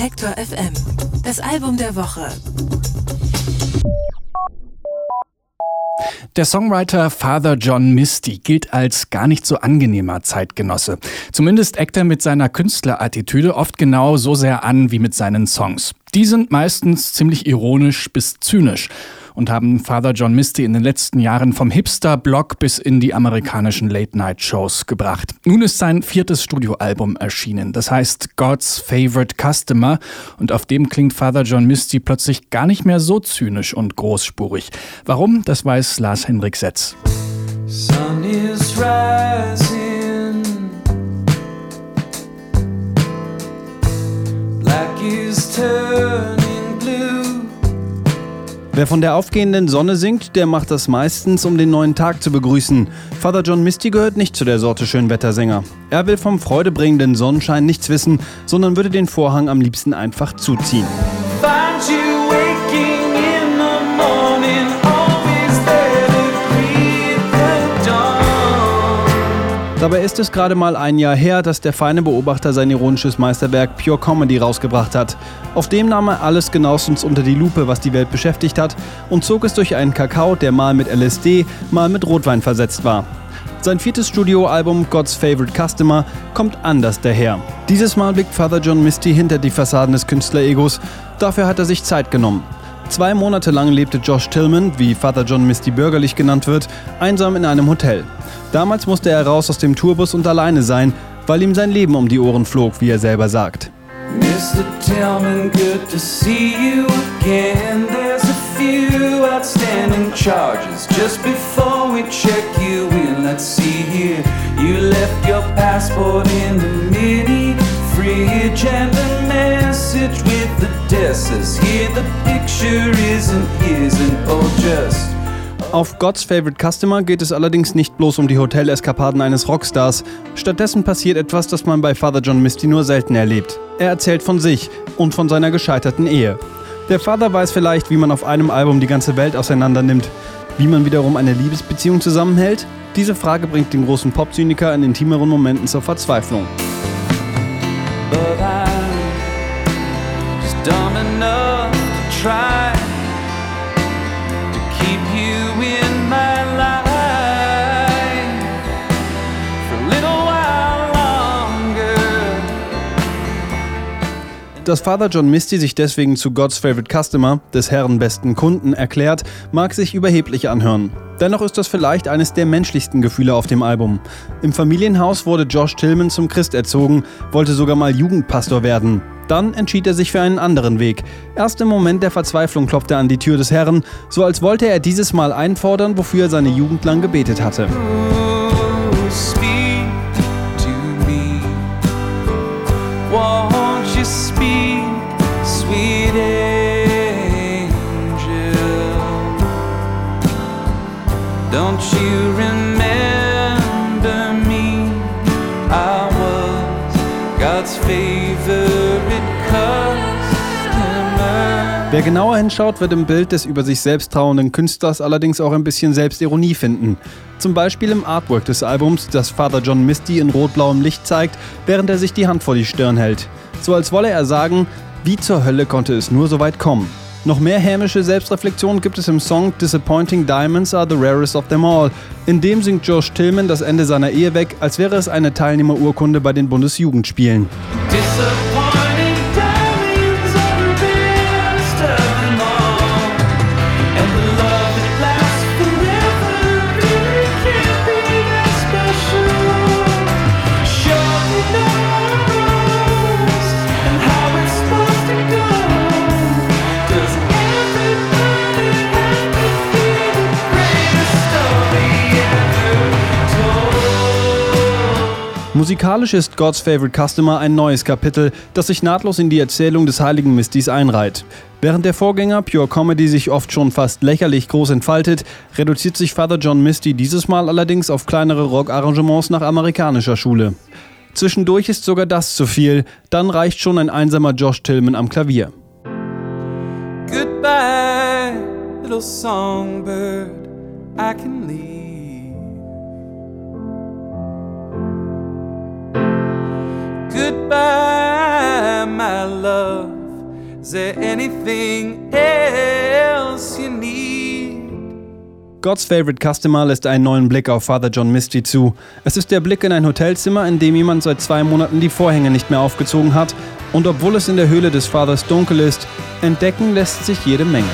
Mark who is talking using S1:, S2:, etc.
S1: Detektor FM. Das Album der Woche.
S2: Der Songwriter Father John Misty gilt als gar nicht so angenehmer Zeitgenosse. Zumindest eckt er mit seiner Künstlerattitüde oft genau so sehr an wie mit seinen Songs. Die sind meistens ziemlich ironisch bis zynisch und haben Father John Misty in den letzten Jahren vom Hipster-Blog bis in die amerikanischen Late-Night-Shows gebracht. Nun ist sein viertes Studioalbum erschienen, das heißt God's Favorite Customer und auf dem klingt Father John Misty plötzlich gar nicht mehr so zynisch und großspurig. Warum, das weiß Lars Henrik Setz. Sun is rising. Wer von der aufgehenden Sonne singt, der macht das meistens, um den neuen Tag zu begrüßen. Father John Misty gehört nicht zu der Sorte Schönwettersänger. Er will vom freudebringenden Sonnenschein nichts wissen, sondern würde den Vorhang am liebsten einfach zuziehen. Dabei ist es gerade mal ein Jahr her, dass der feine Beobachter sein ironisches Meisterwerk Pure Comedy rausgebracht hat. Auf dem nahm er alles genauestens unter die Lupe, was die Welt beschäftigt hat, und zog es durch einen Kakao, der mal mit LSD, mal mit Rotwein versetzt war. Sein viertes Studioalbum God's Favorite Customer kommt anders daher. Dieses Mal blickt Father John Misty hinter die Fassaden des Künstleregos. Dafür hat er sich Zeit genommen. Zwei Monate lang lebte Josh Tillman, wie Father John Misty bürgerlich genannt wird, einsam in einem Hotel. Damals musste er raus aus dem Tourbus und alleine sein, weil ihm sein Leben um die Ohren flog, wie er selber sagt. Mr. Tillman, good to see you again. There's a few outstanding charges. Just before we check you in, let's see here. You left your passport in the mini fridge and message with the desk says here the picture isn't isn't oh just auf God's Favorite Customer geht es allerdings nicht bloß um die Hoteleskapaden eines Rockstars. Stattdessen passiert etwas, das man bei Father John Misty nur selten erlebt. Er erzählt von sich und von seiner gescheiterten Ehe. Der Vater weiß vielleicht, wie man auf einem Album die ganze Welt auseinandernimmt. Wie man wiederum eine Liebesbeziehung zusammenhält? Diese Frage bringt den großen Popzyniker in intimeren Momenten zur Verzweiflung. Dass Father John Misty sich deswegen zu God's Favorite Customer, des Herren besten Kunden, erklärt, mag sich überheblich anhören. Dennoch ist das vielleicht eines der menschlichsten Gefühle auf dem Album. Im Familienhaus wurde Josh Tillman zum Christ erzogen, wollte sogar mal Jugendpastor werden. Dann entschied er sich für einen anderen Weg. Erst im Moment der Verzweiflung klopfte er an die Tür des Herrn, so als wollte er dieses Mal einfordern, wofür er seine Jugend lang gebetet hatte. Don't you Wer genauer hinschaut, wird im Bild des über sich selbst trauenden Künstlers allerdings auch ein bisschen Selbstironie finden. Zum Beispiel im Artwork des Albums, das Father John Misty in rot-blauem Licht zeigt, während er sich die Hand vor die Stirn hält. So als wolle er sagen, wie zur Hölle konnte es nur so weit kommen? Noch mehr hämische Selbstreflexion gibt es im Song Disappointing Diamonds are the rarest of them all. In dem singt Josh Tillman das Ende seiner Ehe weg, als wäre es eine Teilnehmerurkunde bei den Bundesjugendspielen. Musikalisch ist God's Favorite Customer ein neues Kapitel, das sich nahtlos in die Erzählung des heiligen Mistys einreiht. Während der Vorgänger Pure Comedy sich oft schon fast lächerlich groß entfaltet, reduziert sich Father John Misty dieses Mal allerdings auf kleinere Rock-Arrangements nach amerikanischer Schule. Zwischendurch ist sogar das zu viel, dann reicht schon ein einsamer Josh Tillman am Klavier. Goodbye, little songbird, I can leave. Goodbye, my love.
S3: Is there anything else you need?
S2: God's Favorite Customer lässt einen neuen Blick auf Father John Misty zu. Es ist der Blick in ein Hotelzimmer, in dem jemand seit zwei Monaten die Vorhänge nicht mehr aufgezogen hat. Und obwohl es in der Höhle des Fathers dunkel ist, entdecken lässt sich jede Menge.